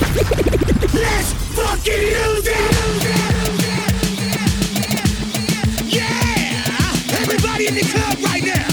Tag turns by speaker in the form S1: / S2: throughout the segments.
S1: Let's fucking lose it! Yeah! Everybody in the club right now!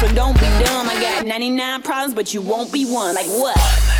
S2: So don't be dumb. I got 99 problems, but you won't be one. Like what?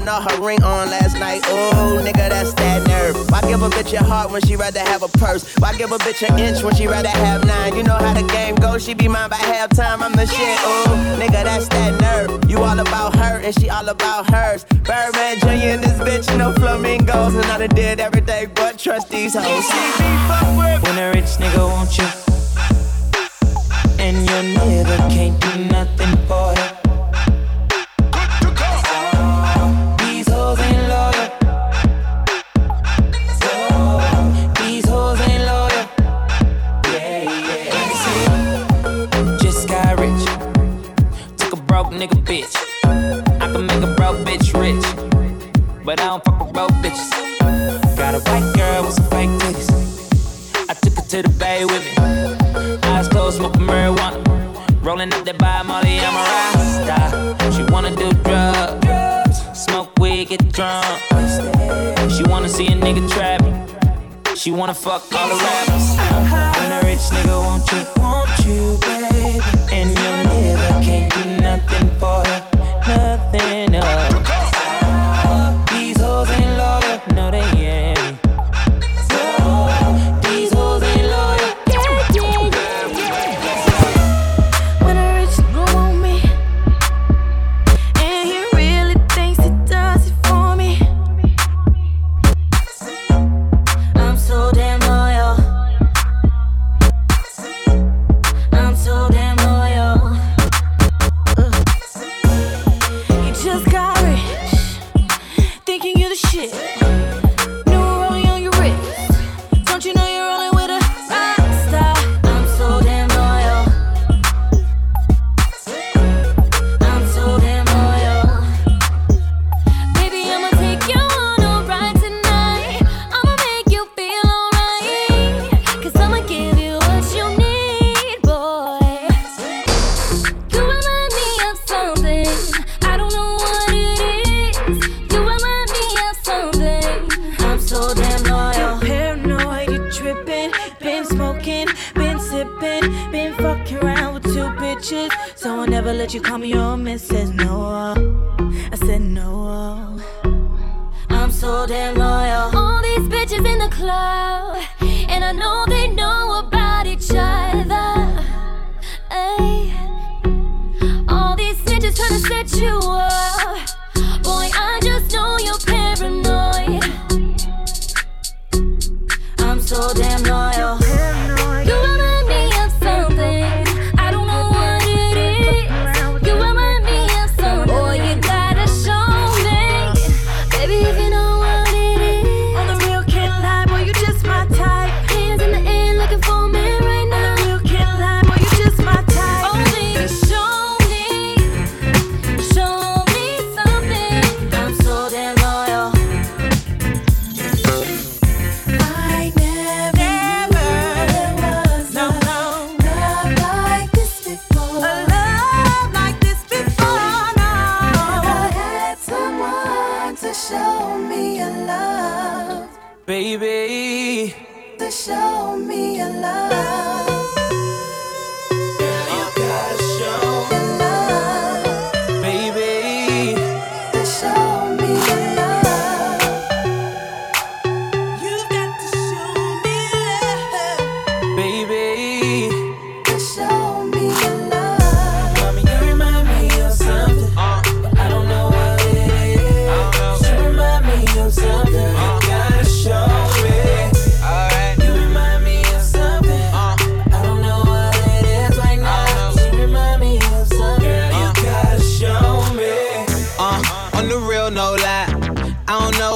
S3: have a ring or not her ring on last night. Oh, nigga, that's that nerve. Why give a bitch a heart when she rather have a purse? Why give a bitch an inch when she rather have nine? You know how the game goes, she be mine by halftime. I'm the shit. Oh, nigga, that's that nerve. You all about her and she all about hers. Birdman Jr. and this bitch, no flamingos, and I done did everything but trust these hoes.
S4: When a rich nigga want you, and your nigga can't do nothing
S5: been sipping, been fucking around with two bitches. So I never let you call me your missus. No, I said no. I'm so damn loyal. All these bitches in the club, and I know they know about each other. Ay. All these snitches to set you up. Boy, I just know you're paranoid. I'm so damn loyal.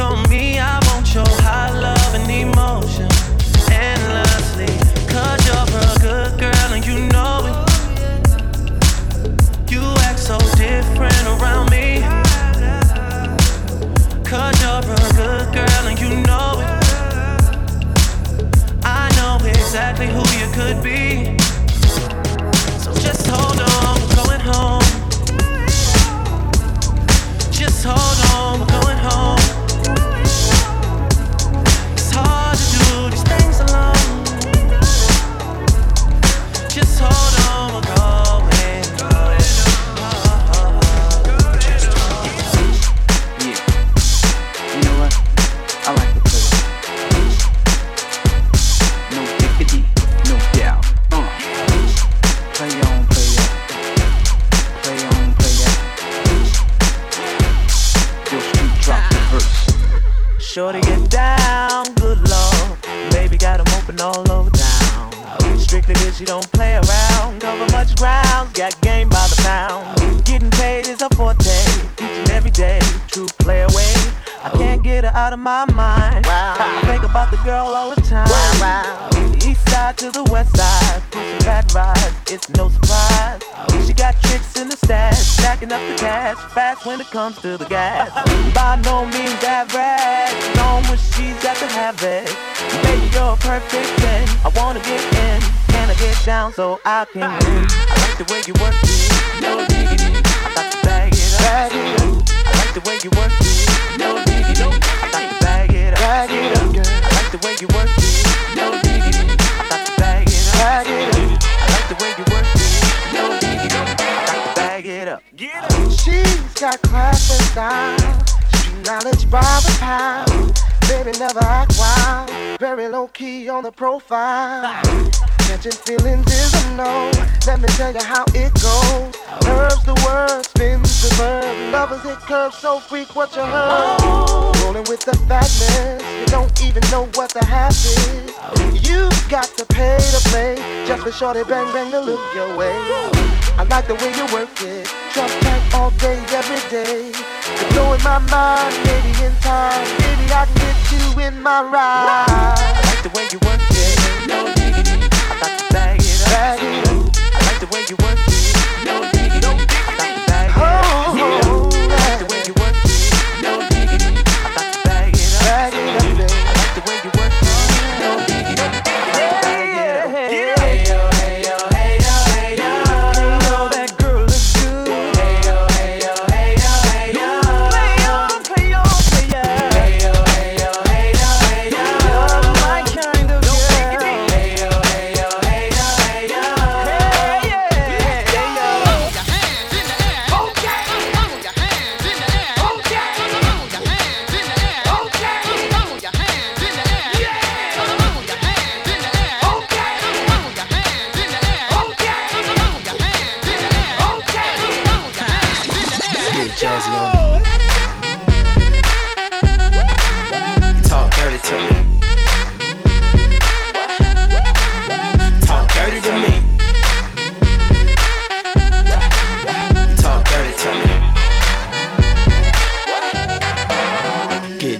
S6: on me, I want your time. Baby,
S7: never act wild. Very low key on the profile. Catching feelings is a no. Let me tell you how it goes. Nerves the word, spins the verb. Lovers it curves so freak what you heard. Rolling with the fatness, you don't even know what the half is. You've got to pay to play just for sure they bang bang to look your way. I like the way you work it. Just like all day, every day. You're blowing my mind, maybe in time. Maybe I can get you in my ride.
S6: I like the way you work it. No diggity. I like to bag it up. Bag it. I like the way you work it.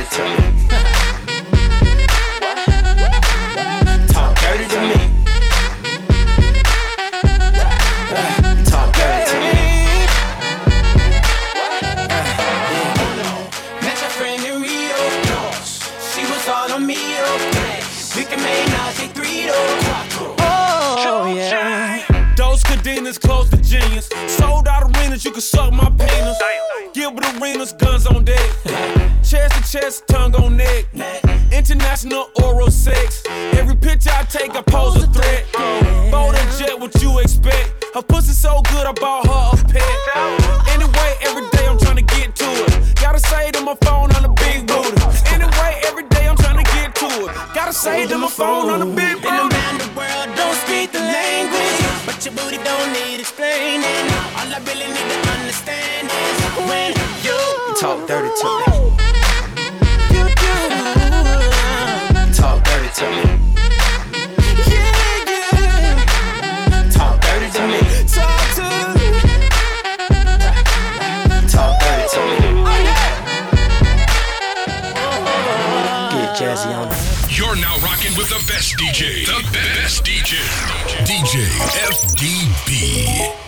S8: dirty to me. Talk dirty to me. Talk dirty to me.
S9: She was all on me. Oh, oh.
S10: oh yeah. Those close to genius. Sold out arenas, you can suck my penis. Gilbert arenas, guns on deck chest, tongue on neck. International oral sex. Every picture I take, I pose a threat. Jet, what you expect? Her pussy so good, I bought her a pet. Anyway, every day I'm trying to get to it. Gotta say to my phone on the big booty. Anyway, every day I'm trying to get to it. Gotta say to my phone on the big booty.
S9: Around the world, don't speak the language, but your booty don't need explaining. All I really need to understand is when you
S3: talk dirty to me.
S11: DJ, the best DJ,
S12: DJ FDB.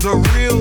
S12: the
S4: real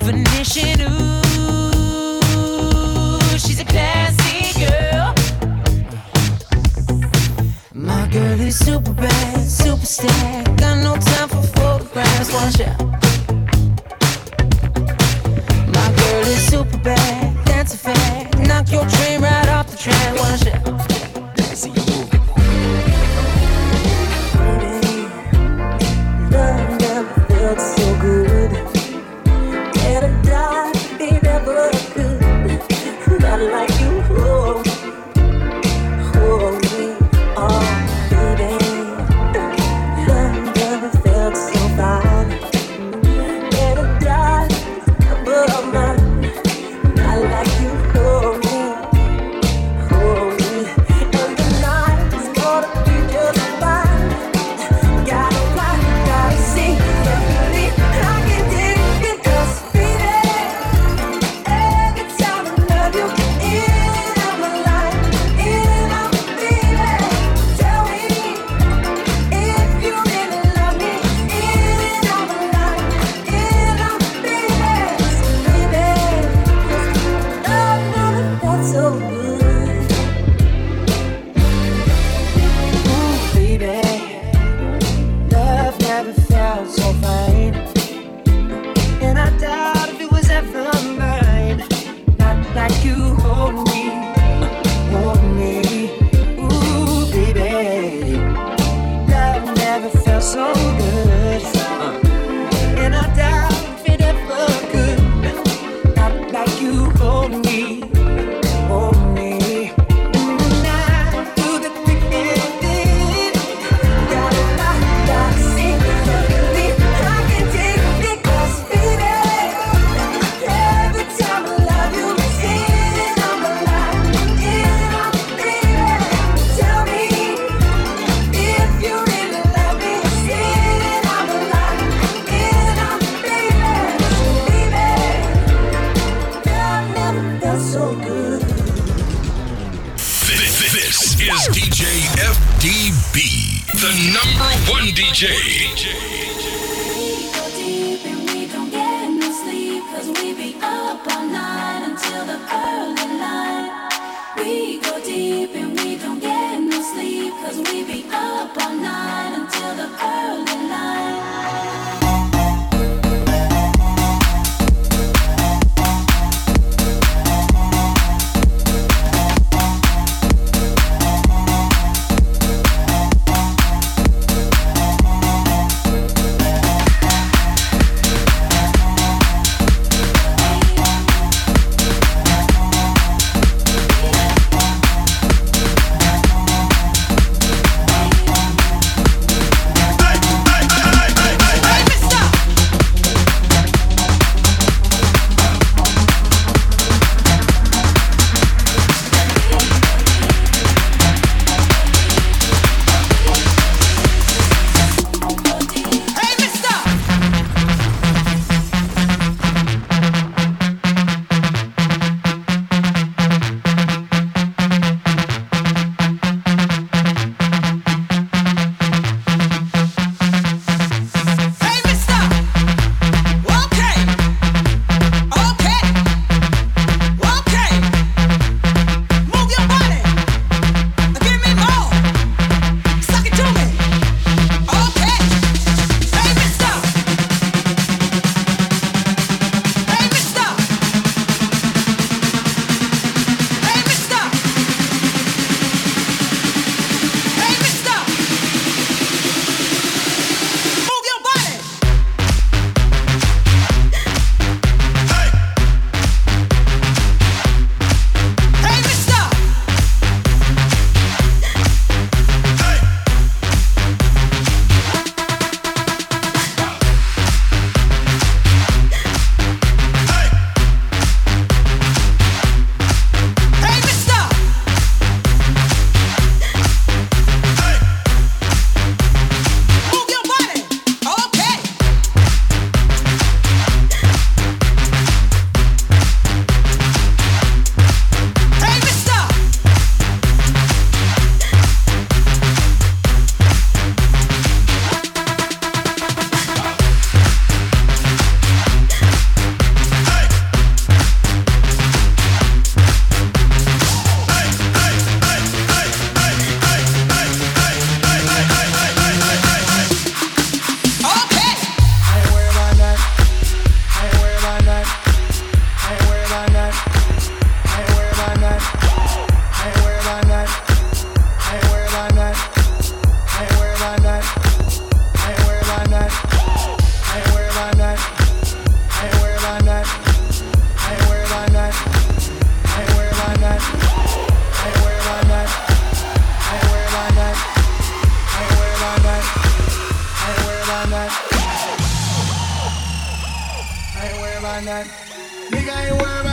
S4: Venetian, Ooh, she's a classy girl. My girl is super bad, super stack. Got no time for photographs. Watch out! My girl is super bad, that's a fact. Knock your train right off the track. Watch out!
S13: That. Nigga ain't worried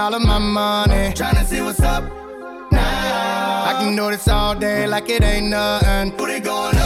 S14: all of my money. Tryna see what's up now. I can do this all day like it ain't nothing. Booty going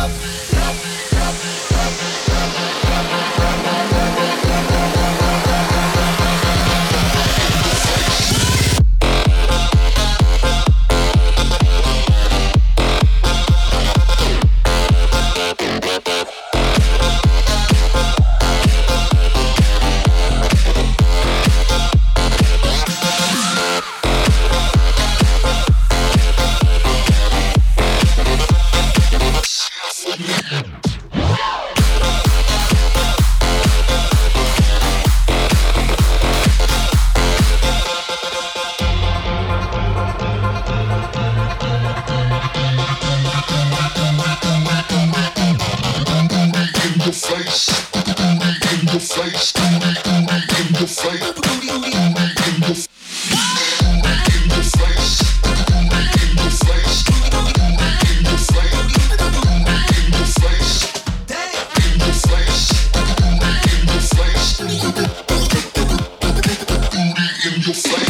S15: sweat.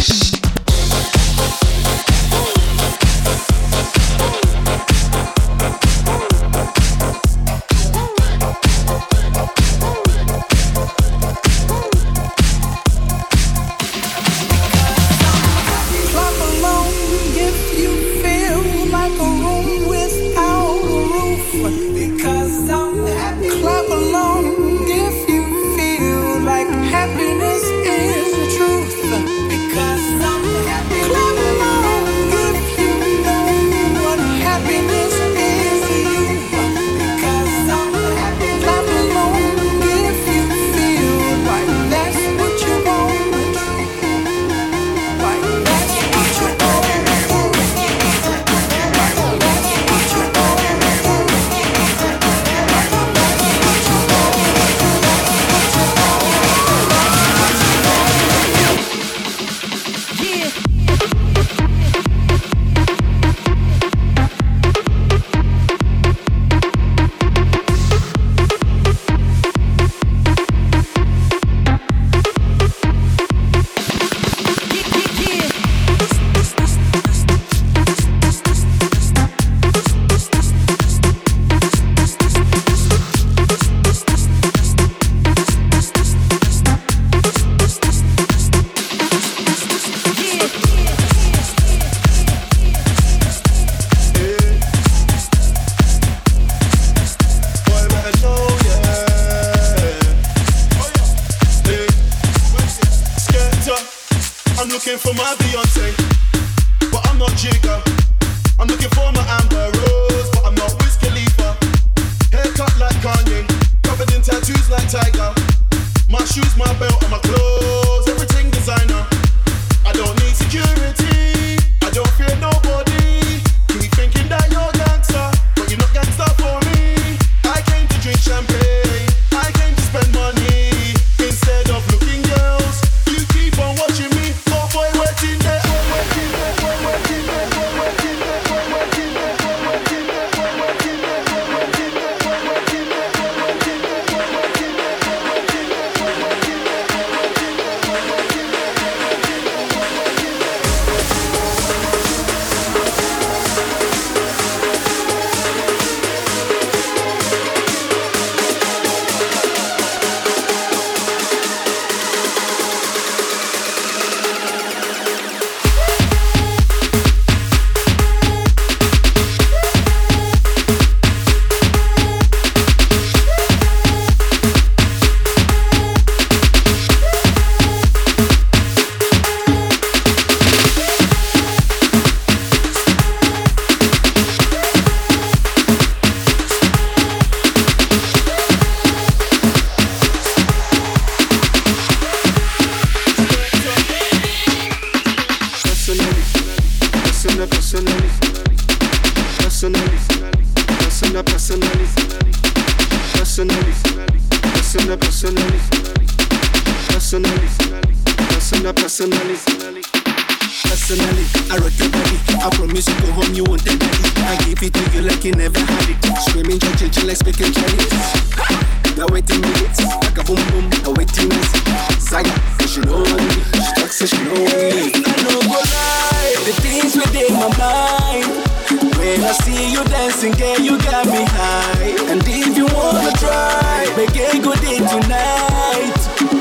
S15: Dancing, girl, you got me high. And if you wanna try, make a good day tonight.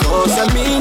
S15: Cause I'm in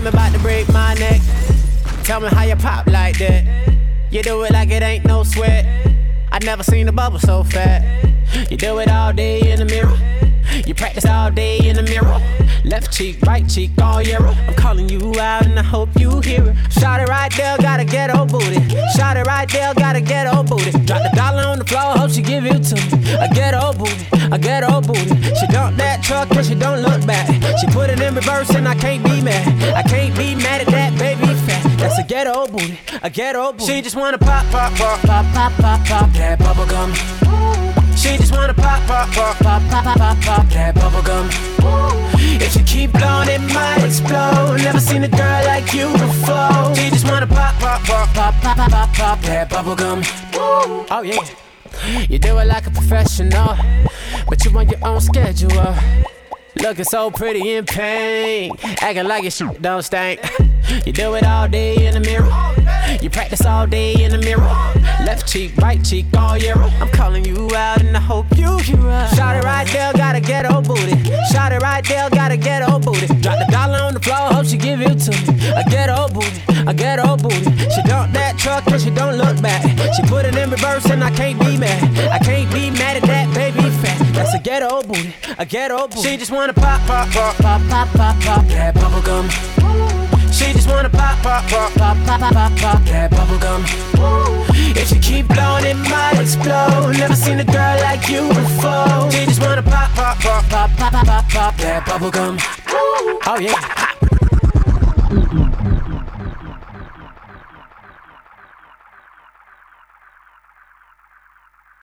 S3: Got me about to break my neck. Tell me how you pop like that. You do it like it ain't no sweat. I never seen a bubble so fat. You do it all day in the mirror. You practice all day in the mirror. Left cheek, right cheek, all yellow. I'm calling you out and I hope you hear it. Shot it right there, gotta get old booty. Shot it right there, gotta get old booty. Drop the dollar on the floor, hope she give it to me. I get old booty, I get old booty. She dump that truck and she don't look back. She put it in reverse and I can't be mad. I can't be mad at that baby fat. That's a ghetto booty, a ghetto booty. She just wanna pop, pop, pop, pop, pop, pop, pop that bubble gum. She just wanna pop, pop, pop, pop, pop, pop, pop, pop that bubble gum. If you keep blowing, it might explode. Never seen a girl like you before. She just wanna pop, pop, pop, pop, pop, pop, pop, pop that bubble gum. Oh yeah. You do it like a professional, but you on your own schedule. Looking so pretty in pain, acting like your shit don't stink. You do it all day in the mirror. You practice all day in the mirror. Left cheek, right cheek, all year. I'm calling you out and I hope you hear us. Shot it right there, gotta get old booty. Shot it right there, gotta get old booty. Drop the dollar on the floor, hope she give it to me. Get old booty, get old booty. She dump that truck and she don't look back. She put it in reverse and I can't be mad. I can't be mad at that baby fat. That's a ghetto booty, a ghetto booty. She just wanna pop, pop, pop, pop, pop, pop, pop that bubble gum. She just wanna pop, pop, pop, pop, pop, pop, pop, pop that bubble gum. If you keep blowing, it might explode. Never seen a girl like you before. She just wanna pop, pop, pop, pop, pop, pop, pop, pop that bubble gum. Oh yeah.